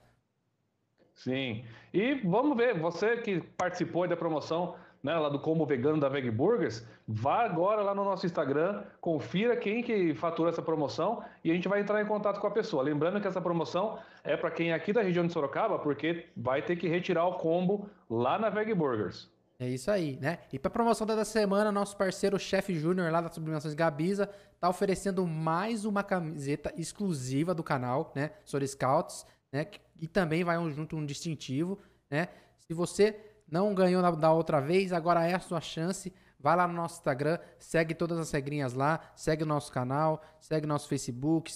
Sim. E vamos ver, você que participou da promoção, né, lá do combo vegano da Veg Burgers, vá agora lá no nosso Instagram, confira quem que fatura essa promoção e a gente vai entrar em contato com a pessoa. Lembrando que essa promoção é para quem é aqui da região de Sorocaba, porque vai ter que retirar o combo lá na Veg Burgers. É isso aí, né? E para promoção da semana, nosso parceiro Chef Júnior lá das Sublimações Gabiza tá oferecendo mais uma camiseta exclusiva do canal, né? Sor Scouts, né? E também vai junto um distintivo, né? Se você não ganhou da outra vez, agora é a sua chance. Vai lá no nosso Instagram, segue todas as regrinhas lá, segue o nosso canal, segue o nosso Facebook,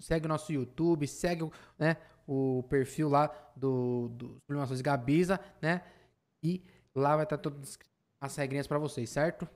segue o nosso YouTube, segue né, o perfil lá do, do Sublimações né? E Lá vai estar todas as regrinhas para vocês, certo?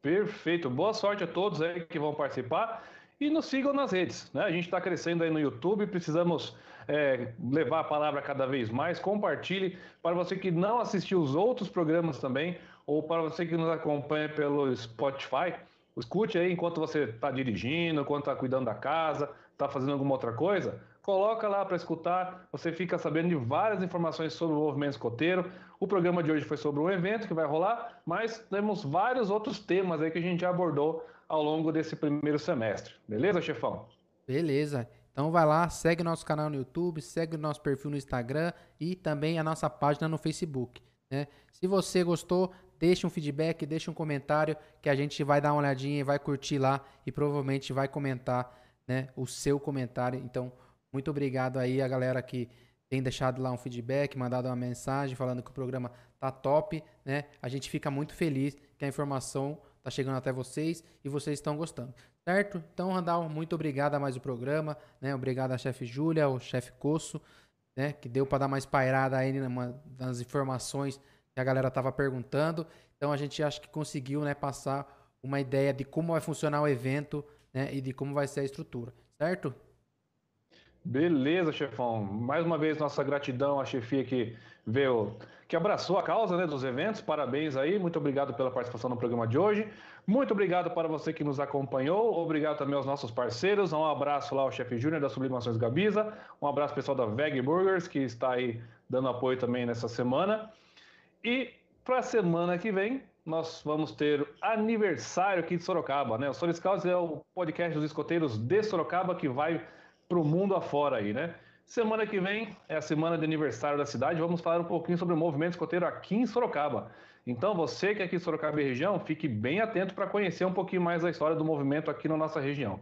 Perfeito. Boa sorte a todos aí que vão participar e nos sigam nas redes. Né? A gente está crescendo aí no YouTube, precisamos é, levar a palavra cada vez mais. Compartilhe para você que não assistiu os outros programas também, ou para você que nos acompanha pelo Spotify. Escute aí enquanto você está dirigindo, enquanto está cuidando da casa, está fazendo alguma outra coisa. Coloca lá para escutar, você fica sabendo de várias informações sobre o movimento escoteiro. O programa de hoje foi sobre um evento que vai rolar, mas temos vários outros temas aí que a gente já abordou ao longo desse primeiro semestre. Beleza, chefão? Beleza. Então vai lá, segue nosso canal no YouTube, segue o nosso perfil no Instagram e também a nossa página no Facebook. Né? Se você gostou, deixe um feedback, deixe um comentário que a gente vai dar uma olhadinha e vai curtir lá e provavelmente vai comentar né, o seu comentário. Então, muito obrigado aí a galera que tem deixado lá um feedback, mandado uma mensagem falando que o programa tá top, né? A gente fica muito feliz que a informação tá chegando até vocês e vocês estão gostando, certo? Então, Randall, muito obrigado a mais o programa, né? Obrigado a chefe Júlia, ao chefe Coço, né? Que deu para dar mais pairada aí nas informações que a galera tava perguntando. Então, a gente acha que conseguiu, né, passar uma ideia de como vai funcionar o evento, né? E de como vai ser a estrutura, certo? Beleza, chefão. Mais uma vez, nossa gratidão à chefia que veio, que abraçou a causa né, dos eventos. Parabéns aí. Muito obrigado pela participação no programa de hoje. Muito obrigado para você que nos acompanhou. Obrigado também aos nossos parceiros. Um abraço lá ao chefe Júnior da Sublimações Gabiza. Um abraço pessoal da Veg Burgers, que está aí dando apoio também nessa semana. E para a semana que vem, nós vamos ter aniversário aqui de Sorocaba, né? O Sorocaba Scouts é o podcast dos escoteiros de Sorocaba que vai para o mundo afora aí, né? Semana que vem é a semana de aniversário da cidade. Vamos falar um pouquinho sobre o movimento escoteiro aqui em Sorocaba. Então, você que é aqui em Sorocaba e região, fique bem atento para conhecer um pouquinho mais da história do movimento aqui na nossa região.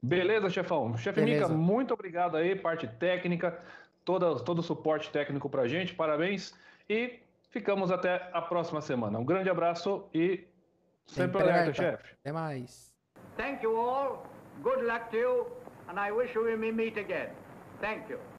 Beleza, chefão? Chefe Mica, muito obrigado aí, parte técnica, todo, todo o suporte técnico para a gente, parabéns. E ficamos até a próxima semana. Um grande abraço e sempre alerta, chefe. Até mais. Thank you all. Good luck to you. And I wish we may meet again. Thank you.